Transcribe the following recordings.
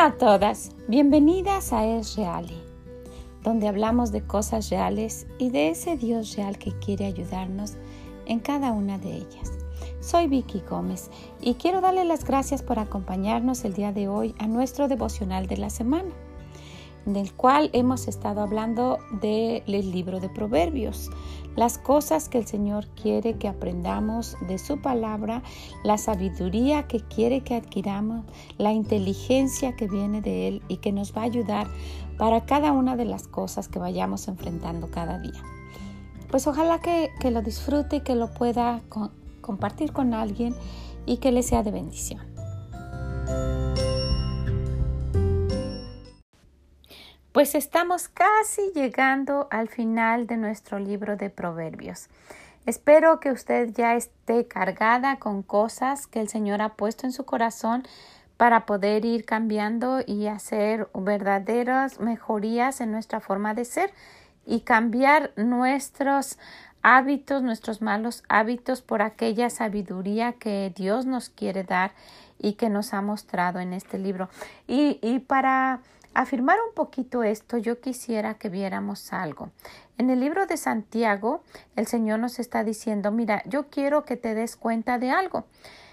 Hola a todas, bienvenidas a Es Reali, donde hablamos de cosas reales y de ese Dios real que quiere ayudarnos en cada una de ellas. Soy Vicky Gómez y quiero darle las gracias por acompañarnos el día de hoy a nuestro devocional de la semana, en el cual hemos estado hablando del libro de Proverbios, las cosas que el Señor quiere que aprendamos de su palabra, la sabiduría que quiere que adquiramos, la inteligencia que viene de Él y que nos va a ayudar para cada una de las cosas que vayamos enfrentando cada día. Pues ojalá que, lo disfrute y que lo pueda compartir con alguien y que le sea de bendición. Pues estamos casi llegando al final de nuestro libro de Proverbios. Espero que usted ya esté cargada con cosas que el Señor ha puesto en su corazón para poder ir cambiando y hacer verdaderas mejorías en nuestra forma de ser y cambiar nuestros hábitos, nuestros malos hábitos por aquella sabiduría que Dios nos quiere dar y que nos ha mostrado en este libro. Y, y para afirmar un poquito esto, yo quisiera que viéramos algo. En el libro de Santiago, el Señor nos está diciendo, mira, yo quiero que te des cuenta de algo.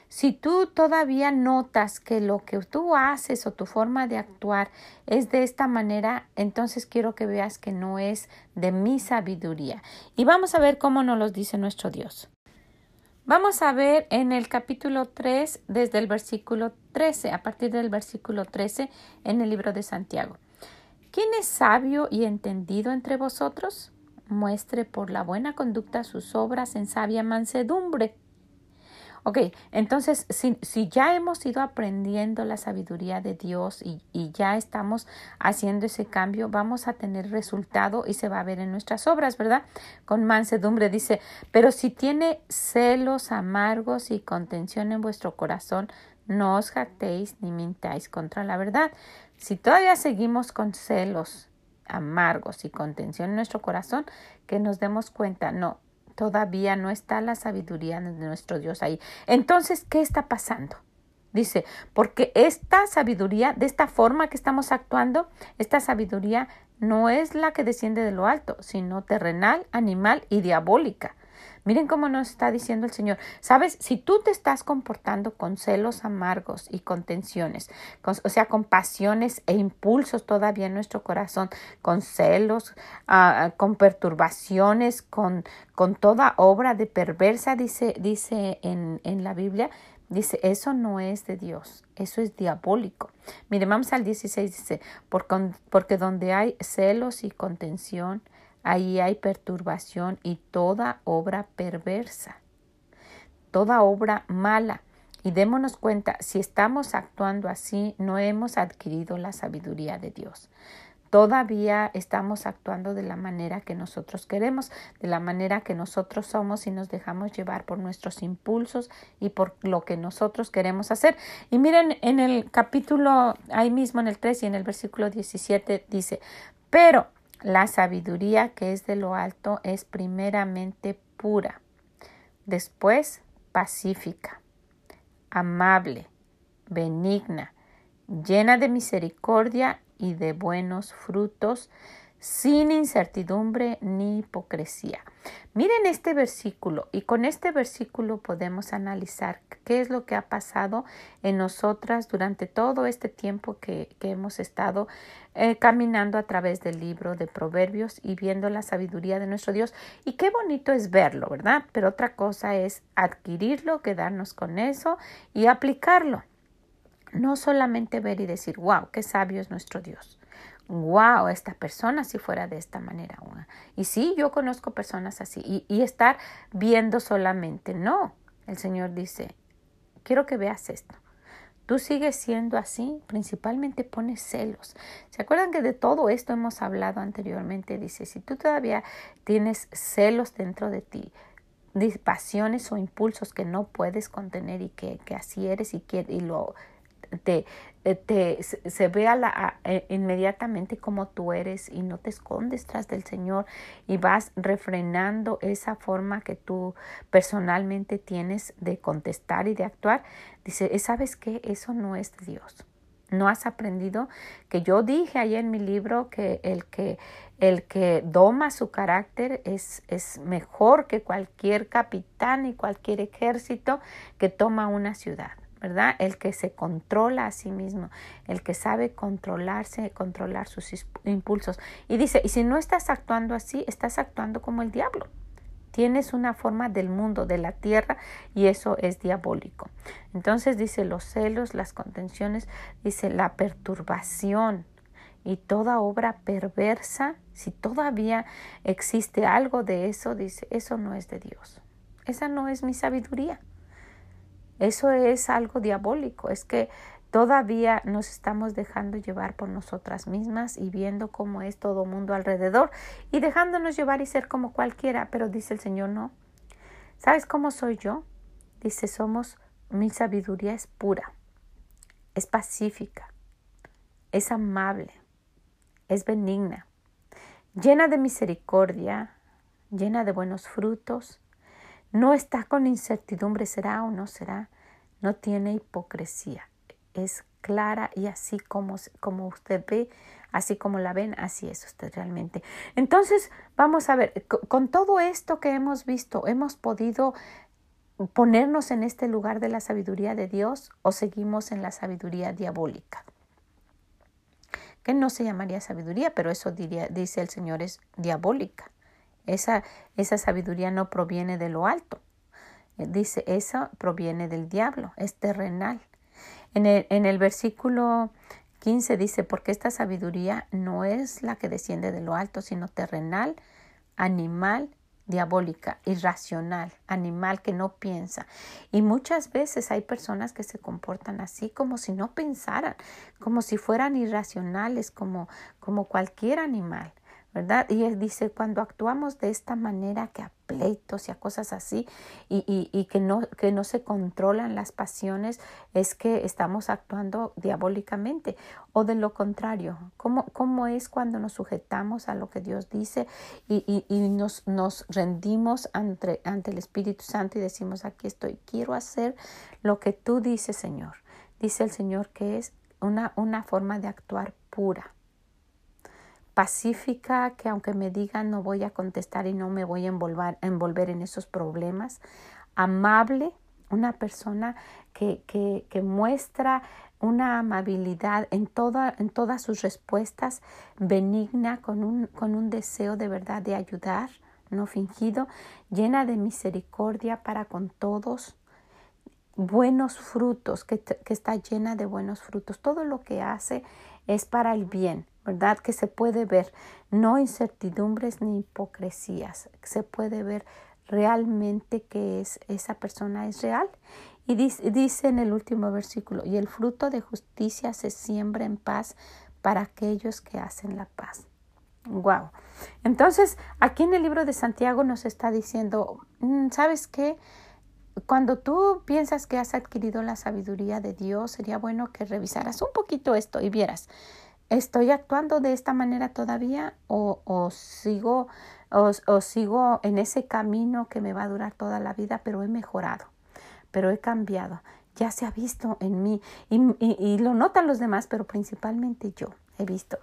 Si tú todavía notas que lo que tú haces o tu forma de actuar es de esta manera, entonces quiero que veas que no es de mi sabiduría. Y vamos a ver cómo nos lo dice nuestro Dios. Vamos a ver en el capítulo 3, desde el versículo 13, a partir del versículo 13, en el libro de Santiago. ¿Quién es sabio y entendido entre vosotros? Muestre por la buena conducta sus obras en sabia mansedumbre Ok, entonces si, ya hemos ido aprendiendo la sabiduría de Dios y, y, ya estamos haciendo ese cambio, vamos a tener resultado y se va a ver en nuestras obras, ¿verdad? Con mansedumbre dice, pero si tiene celos amargos y contención en vuestro corazón, no os jactéis ni mintáis contra la verdad. Si todavía seguimos con celos amargos y contención en nuestro corazón, que nos demos cuenta, no, todavía no está la sabiduría de nuestro Dios ahí. Entonces, ¿qué está pasando? Dice, porque esta sabiduría, de esta forma que estamos actuando, esta sabiduría no es la que desciende de lo alto, sino terrenal, animal y diabólica. Miren cómo nos está diciendo el Señor. Sabes, si tú te estás comportando con celos amargos y con tensiones, o sea, con pasiones e impulsos todavía en nuestro corazón, con celos, ah, con perturbaciones, con, con toda obra de perversa, dice, dice en, en la Biblia, Dice, eso no es de Dios, eso es diabólico. Mire, vamos al 16, dice, porque donde hay celos y contención, Ahí hay perturbación y toda obra perversa, toda obra mala. Y démonos cuenta, si estamos actuando así, no hemos adquirido la sabiduría de Dios. Todavía estamos actuando de la manera que nosotros queremos, de la manera que nosotros somos y nos dejamos llevar por nuestros impulsos y por lo que nosotros queremos hacer. Y miren, en el capítulo, ahí mismo en el 3 y en el versículo 17 dice, pero la sabiduría que es de lo alto es primeramente pura, después pacífica, amable, benigna, llena de misericordia y de buenos frutos, sin incertidumbre ni hipocresía. Miren este versículo y con este versículo podemos analizar qué es lo que ha pasado en nosotras durante todo este tiempo que, hemos estado eh, caminando a través del libro de Proverbios y viendo la sabiduría de nuestro Dios. Y qué bonito es verlo, ¿verdad? Pero otra cosa es adquirirlo, quedarnos con eso y aplicarlo. No solamente ver y decir, wow, qué sabio es nuestro Dios wow, esta persona si fuera de esta manera. Y sí, yo conozco personas así. Y, y estar viendo solamente, no. El Señor dice, quiero que veas esto. Tú sigues siendo así, principalmente pones celos. ¿Se acuerdan que de todo esto hemos hablado anteriormente? Dice, si tú todavía tienes celos dentro de ti, pasiones o impulsos que no puedes contener y que, que así eres y, que, y lo te, te, se ve la, eh, inmediatamente como tú eres y no te escondes tras del Señor y vas refrenando esa forma que tú personalmente tienes de contestar y de actuar, dice, ¿sabes qué? Eso no es de Dios. no has aprendido que yo dije ahí en mi libro que el que el que doma su carácter es, es mejor que cualquier capitán y cualquier ejército que toma una ciudad. ¿Verdad? El que se controla a sí mismo, el que sabe controlarse, controlar sus impulsos. Y dice, y si no estás actuando así, estás actuando como el diablo. Tienes una forma del mundo, de la tierra, y eso es diabólico. Entonces dice los celos, las contenciones, dice la perturbación y toda obra perversa, si todavía existe algo de eso, dice, eso no es de Dios. Esa no es mi sabiduría. Eso es algo diabólico, es que todavía nos estamos dejando llevar por nosotras mismas y viendo cómo es todo mundo alrededor y dejándonos llevar y ser como cualquiera, pero dice el Señor, no. ¿Sabes cómo soy yo? Dice, somos, mi sabiduría es pura, es pacífica, es amable, es benigna, llena de misericordia, llena de buenos frutos, no está con incertidumbre, será o no será. No tiene hipocresía. Es clara y así como, como usted ve, así como la ven, así es usted realmente. Entonces, vamos a ver, con todo esto que hemos visto, ¿hemos podido ponernos en este lugar de la sabiduría de Dios o seguimos en la sabiduría diabólica? Que no se llamaría sabiduría, pero eso diría, dice el Señor es diabólica. Esa, esa sabiduría no proviene de lo alto. Eh, dice, esa proviene del diablo, es terrenal. En el, en el versículo 15 dice, porque esta sabiduría no es la que desciende de lo alto, sino terrenal, animal, diabólica, irracional, animal que no piensa. Y muchas veces hay personas que se comportan así como si no pensaran, como si fueran irracionales, como, como cualquier animal. ¿Verdad? Y él dice, cuando actuamos de esta manera, que a pleitos y a cosas así, y, que, no, se controlan las pasiones, es que estamos actuando diabólicamente. O de lo contrario, ¿cómo, es cuando nos sujetamos a lo que Dios dice y, nos, rendimos ante, el Espíritu Santo y decimos, aquí estoy, quiero hacer lo que tú dices, Señor. Dice el Señor que es una forma de actuar pura pacífica, que aunque me digan no voy a contestar y no me voy a envolver, envolver en esos problemas, amable, una persona que, que, que muestra una amabilidad en, toda, en todas sus respuestas, benigna, con un, con un deseo de verdad de ayudar, no fingido, llena de misericordia para con todos, buenos frutos, que, que está llena de buenos frutos. Todo lo que hace es para el bien, ¿verdad? Que se puede ver, no incertidumbres ni hipocresías, se puede ver realmente que es, esa persona es real. Y dice, dice en el último versículo, y el fruto de justicia se siembra en paz para aquellos que hacen la paz. Wow. Entonces, aquí en el libro de Santiago nos está diciendo, mm, ¿sabes qué? Cuando tú piensas que has adquirido la sabiduría de Dios, sería bueno que revisaras un poquito esto y vieras, ¿Estoy actuando de esta manera todavía o, o sigo o, sigo en ese camino que me va a durar toda la vida, pero he mejorado, pero he cambiado? Ya se ha visto en mí y, y, lo notan los demás, pero principalmente yo he visto.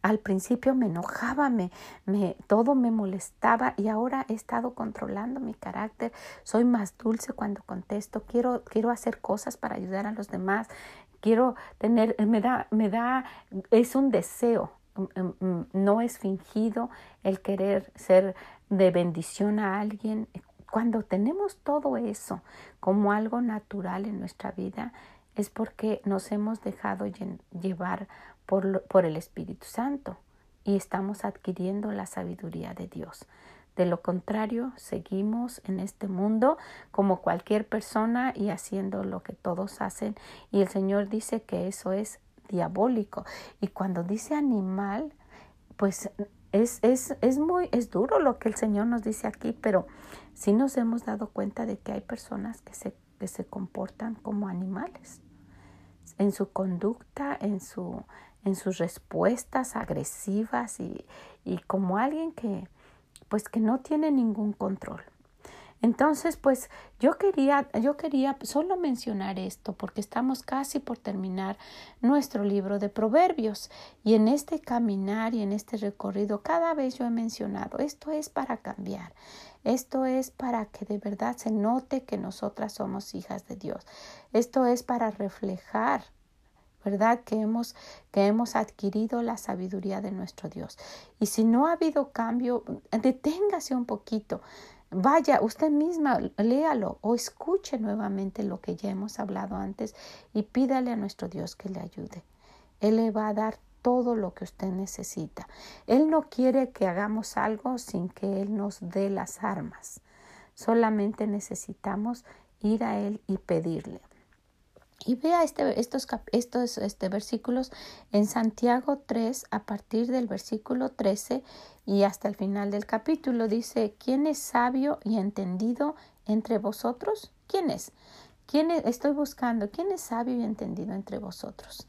Al principio me enojaba, me, me, todo me molestaba y ahora he estado controlando mi carácter. Soy más dulce cuando contesto. Quiero, quiero hacer cosas para ayudar a los demás quiero tener, me da, me da, es un deseo, mm, mm, mm, no es fingido el querer ser de bendición a alguien. Cuando tenemos todo eso como algo natural en nuestra vida, es porque nos hemos dejado llevar por, por el Espíritu Santo y estamos adquiriendo la sabiduría de Dios. De lo contrario, seguimos en este mundo como cualquier persona y haciendo lo que todos hacen. Y el Señor dice que eso es diabólico. Y cuando dice animal, pues es, es, es muy, es duro lo que el Señor nos dice aquí, pero sí nos hemos dado cuenta de que hay personas que se, que se comportan como animales en su conducta, en, su, en sus respuestas agresivas y, y como alguien que, pues que no tiene ningún control. Entonces, pues yo quería, yo quería solo mencionar esto porque estamos casi por terminar nuestro libro de Proverbios y en este caminar y en este recorrido cada vez yo he mencionado, esto es para cambiar. Esto es para que de verdad se note que nosotras somos hijas de Dios. Esto es para reflejar ¿verdad? Que hemos, que hemos adquirido la sabiduría de nuestro Dios. Y si no ha habido cambio, deténgase un poquito. Vaya, usted misma, léalo o escuche nuevamente lo que ya hemos hablado antes y pídale a nuestro Dios que le ayude. Él le va a dar todo lo que usted necesita. Él no quiere que hagamos algo sin que Él nos dé las armas. Solamente necesitamos ir a Él y pedirle. Y vea este, estos, estos este, versículos en Santiago 3 a partir del versículo 13 y hasta el final del capítulo. Dice, ¿quién es sabio y entendido entre vosotros? ¿Quién es? ¿Quién Estoy buscando. ¿Quién es sabio y entendido entre vosotros?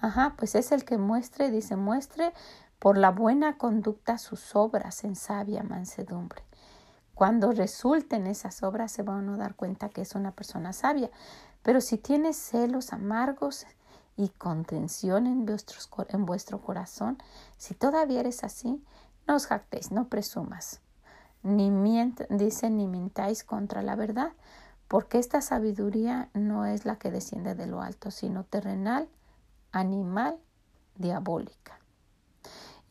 Ajá, pues es el que muestre, dice, muestre por la buena conducta sus obras en sabia mansedumbre. Cuando resulten esas obras se van a dar cuenta que es una persona sabia. Pero si tienes celos amargos y contención en, vuestro corazón, si todavía eres así, no os jactéis, no presumas. Ni mient, dice, ni mintáis contra la verdad, porque esta sabiduría no es la que desciende de lo alto, sino terrenal, animal, diabólica.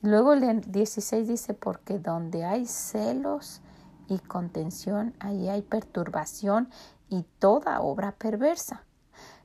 Luego el 16 dice, porque donde hay celos y contención, ahí hay perturbación y toda obra perversa.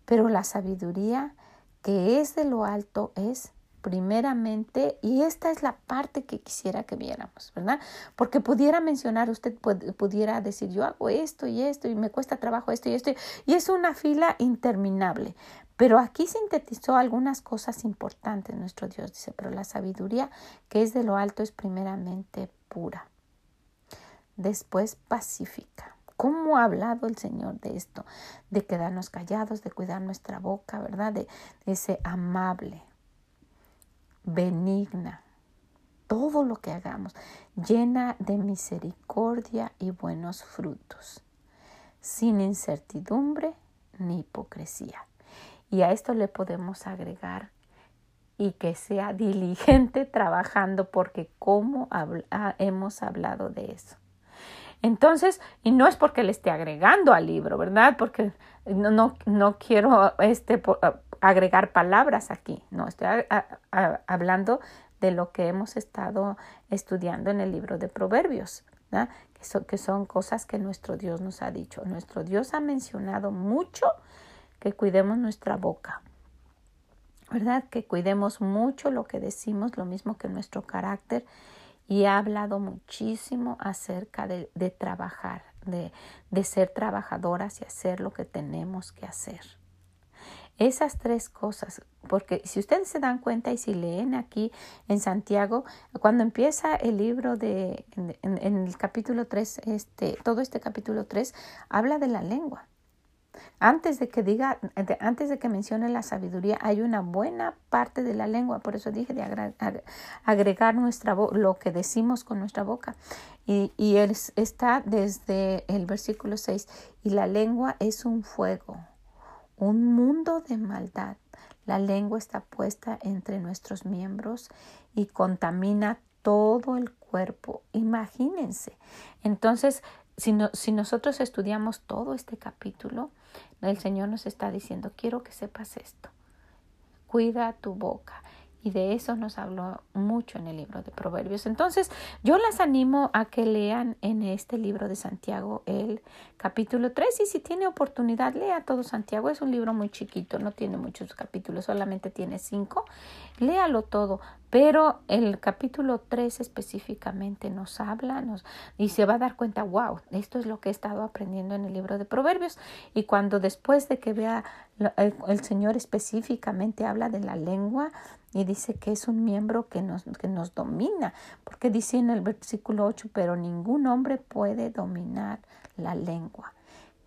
Pero la sabiduría que es de lo alto es primeramente, y esta es la parte que quisiera que viéramos, ¿verdad? Porque pudiera mencionar, usted pudiera decir, yo hago esto y esto, y me cuesta trabajo esto y esto, y es una fila interminable. Pero aquí sintetizó algunas cosas importantes nuestro Dios, dice, pero la sabiduría que es de lo alto es primeramente pura, después pacífica, ¿Cómo ha hablado el Señor de esto? De quedarnos callados, de cuidar nuestra boca, ¿verdad? De, ese amable, benigna, todo lo que hagamos, llena de misericordia y buenos frutos, sin incertidumbre ni hipocresía. Y a esto le podemos agregar y que sea diligente trabajando porque como hemos hablado de eso. Entonces, y no es porque le esté agregando al libro, ¿verdad? Porque no, no, no quiero este, agregar palabras aquí, no, estoy hablando de lo que hemos estado estudiando en el libro de Proverbios, ¿verdad? Que son cosas que nuestro Dios nos ha dicho. Nuestro Dios ha mencionado mucho que cuidemos nuestra boca, ¿verdad? Que cuidemos mucho lo que decimos, lo mismo que nuestro carácter y ha hablado muchísimo acerca de, de trabajar, de, de ser trabajadoras y hacer lo que tenemos que hacer. Esas tres cosas, porque si ustedes se dan cuenta y si leen aquí en Santiago, cuando empieza el libro de, en, el capítulo 3, este, todo este capítulo 3, habla de la lengua. Antes de que diga, antes de que mencione la sabiduría, hay una buena parte de la lengua. Por eso dije de agregar nuestra lo que decimos con nuestra boca. Y, y está desde el versículo 6. Y la lengua es un fuego, un mundo de maldad. La lengua está puesta entre nuestros miembros y contamina todo el cuerpo. Imagínense. Entonces, si, si nosotros estudiamos todo este capítulo, el Señor nos está diciendo, quiero que sepas esto. Cuida tu boca. Y de eso nos habló mucho en el libro de Proverbios. Entonces, yo las animo a que lean en este libro de Santiago el capítulo 3 y si tiene oportunidad, lea todo Santiago. Es un libro muy chiquito, no tiene muchos capítulos, solamente tiene cinco. Léalo todo, pero el capítulo 3 específicamente nos habla nos, y se va a dar cuenta, wow, esto es lo que he estado aprendiendo en el libro de Proverbios. Y cuando después de que vea el, Señor específicamente habla de la lengua, y dice que es un miembro que nos, que nos domina, porque dice en el versículo 8, pero ningún hombre puede dominar la lengua,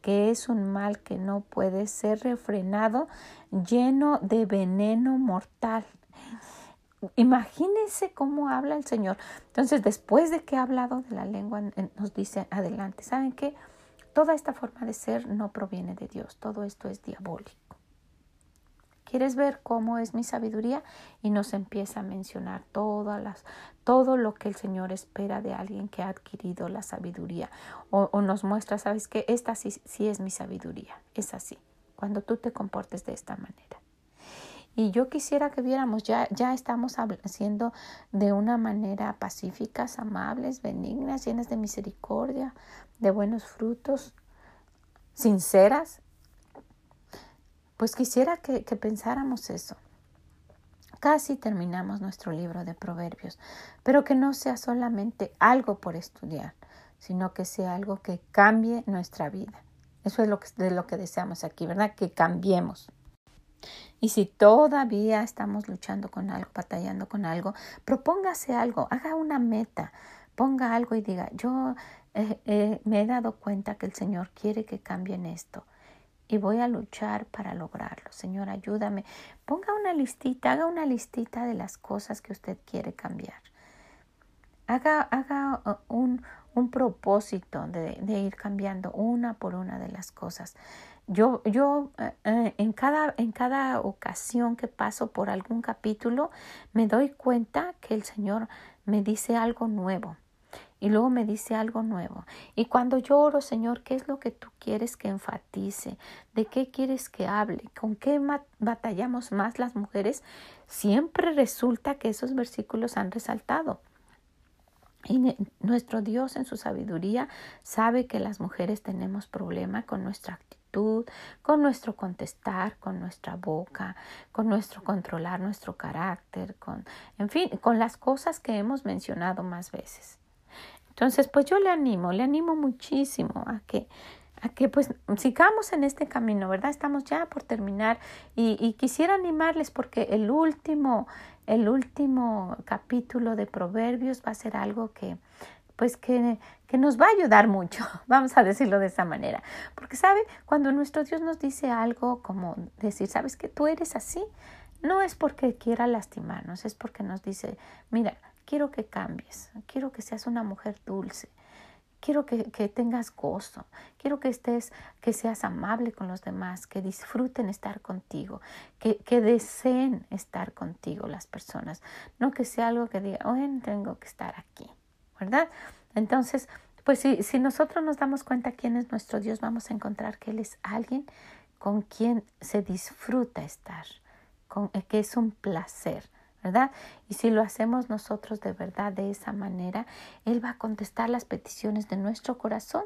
que es un mal que no puede ser refrenado, lleno de veneno mortal. Imagínense cómo habla el Señor. Entonces, después de que ha hablado de la lengua, nos dice adelante, ¿saben qué? toda esta forma de ser no proviene de Dios, todo esto es diabólico. ¿Quieres ver cómo es mi sabiduría? Y nos empieza a mencionar todas las, todo lo que el Señor espera de alguien que ha adquirido la sabiduría. O, nos muestra, ¿sabes qué? Esta sí, sí es mi sabiduría. Es así. Cuando tú te comportes de esta manera. Y yo quisiera que viéramos, ya, ya estamos haciendo de una manera pacíficas, amables, benignas, llenas de misericordia, de buenos frutos, sinceras, pues quisiera que, pensáramos eso. Casi terminamos nuestro libro de proverbios, pero que no sea solamente algo por estudiar, sino que sea algo que cambie nuestra vida. Eso es lo que, de lo que deseamos aquí, ¿verdad? Que cambiemos. Y si todavía estamos luchando con algo, batallando con algo, propóngase algo, haga una meta, ponga algo y diga, yo eh, eh, me he dado cuenta que el Señor quiere que cambien esto y voy a luchar para lograrlo. Señor, ayúdame. Ponga una listita, haga una listita de las cosas que usted quiere cambiar. Haga, haga uh, un, un propósito de, ir cambiando una por una de las cosas. Yo, yo eh, eh, en, cada, en cada ocasión que paso por algún capítulo me doy cuenta que el Señor me dice algo nuevo y luego me dice algo nuevo. Y cuando yo oro, Señor, ¿qué es lo que tú quieres que enfatice? ¿De qué quieres que hable? ¿Con qué batallamos más las mujeres? Siempre resulta que esos versículos han resaltado. Y nuestro Dios en su sabiduría sabe que las mujeres tenemos problema con nuestra actitud, con nuestro contestar, con nuestra boca, con nuestro controlar nuestro carácter, con, en fin, con las cosas que hemos mencionado más veces. Entonces, pues yo le animo, le animo muchísimo a que a que pues sigamos en este camino, ¿verdad? Estamos ya por terminar y, y, quisiera animarles porque el último, el último capítulo de Proverbios va a ser algo que pues que, que nos va a ayudar mucho, vamos a decirlo de esa manera. Porque, ¿sabe? Cuando nuestro Dios nos dice algo como decir, ¿sabes que tú eres así? No es porque quiera lastimarnos, es porque nos dice, mira, quiero que cambies, quiero que seas una mujer dulce, quiero que, tengas gozo, quiero que estés, que seas amable con los demás, que disfruten estar contigo, que, que deseen estar contigo las personas, no que sea algo que diga, hoy tengo que estar aquí, ¿verdad? Entonces, pues si, si nosotros nos damos cuenta quién es nuestro Dios, vamos a encontrar que Él es alguien con quien se disfruta estar, con, que es un placer. ¿Verdad? Y si lo hacemos nosotros de verdad de esa manera, Él va a contestar las peticiones de nuestro corazón.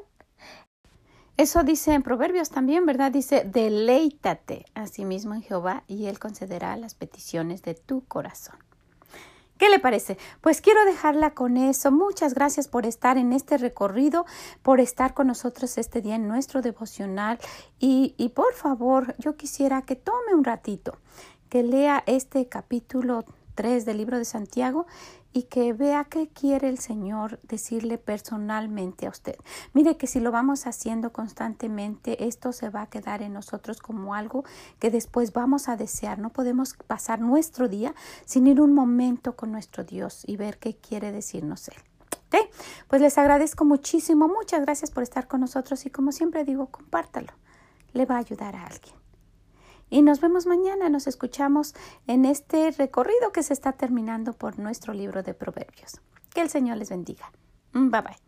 Eso dice en Proverbios también, ¿verdad? Dice, deleítate a sí mismo en Jehová y Él concederá las peticiones de tu corazón. ¿Qué le parece? Pues quiero dejarla con eso. Muchas gracias por estar en este recorrido, por estar con nosotros este día en nuestro devocional. Y, y por favor, yo quisiera que tome un ratito, que lea este capítulo 3 del libro de Santiago y que vea qué quiere el Señor decirle personalmente a usted. Mire que si lo vamos haciendo constantemente, esto se va a quedar en nosotros como algo que después vamos a desear. No podemos pasar nuestro día sin ir un momento con nuestro Dios y ver qué quiere decirnos Él. ¿Ok? Pues les agradezco muchísimo. Muchas gracias por estar con nosotros y como siempre digo, compártalo. Le va a ayudar a alguien. Y nos vemos mañana, nos escuchamos en este recorrido que se está terminando por nuestro libro de Proverbios. Que el Señor les bendiga. Bye bye.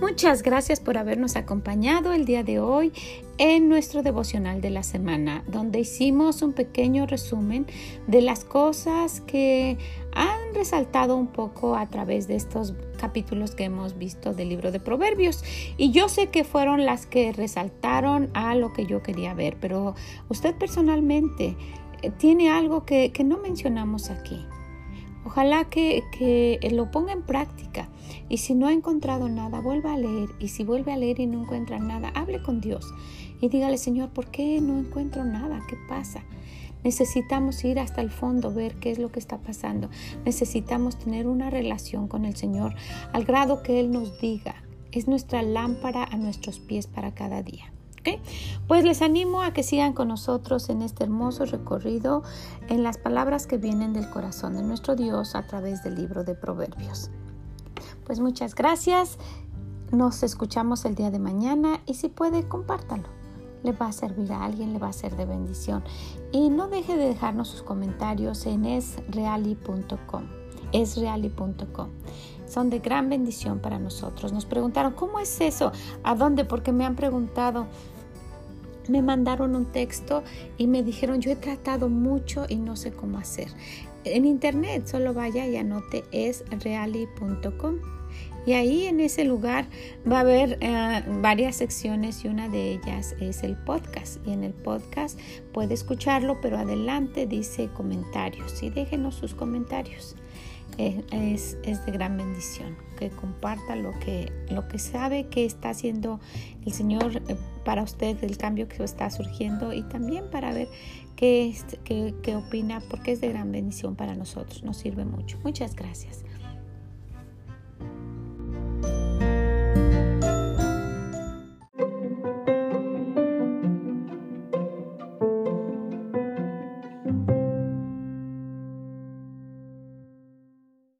Muchas gracias por habernos acompañado el día de hoy en nuestro devocional de la semana, donde hicimos un pequeño resumen de las cosas que han resaltado un poco a través de estos capítulos que hemos visto del libro de Proverbios. Y yo sé que fueron las que resaltaron a lo que yo quería ver, pero usted personalmente eh, tiene algo que, no mencionamos aquí. Ojalá que, que, lo ponga en práctica y si no ha encontrado nada, vuelva a leer y si vuelve a leer y no encuentra nada, hable con Dios y dígale, Señor, ¿por qué no encuentro nada? ¿Qué pasa? Necesitamos ir hasta el fondo, ver qué es lo que está pasando. Necesitamos tener una relación con el Señor al grado que Él nos diga. Es nuestra lámpara a nuestros pies para cada día. Pues les animo a que sigan con nosotros en este hermoso recorrido en las palabras que vienen del corazón de nuestro Dios a través del libro de Proverbios. Pues muchas gracias. Nos escuchamos el día de mañana y si puede, compártalo. Le va a servir a alguien, le va a ser de bendición. Y no deje de dejarnos sus comentarios en esreali.com. Esreali.com. Son de gran bendición para nosotros. Nos preguntaron, ¿cómo es eso? ¿A dónde? Porque me han preguntado me mandaron un texto y me dijeron, yo he tratado mucho y no sé cómo hacer. En internet solo vaya y anote esreali.com y ahí en ese lugar va a haber eh, varias secciones y una de ellas es el podcast. Y en el podcast puede escucharlo, pero adelante dice comentarios y déjenos sus comentarios. Eh, es, de gran bendición que comparta lo que, lo que sabe que está haciendo el Señor eh, para usted, el cambio que está surgiendo y también para ver qué, qué, qué opina, porque es de gran bendición para nosotros, nos sirve mucho. Muchas gracias.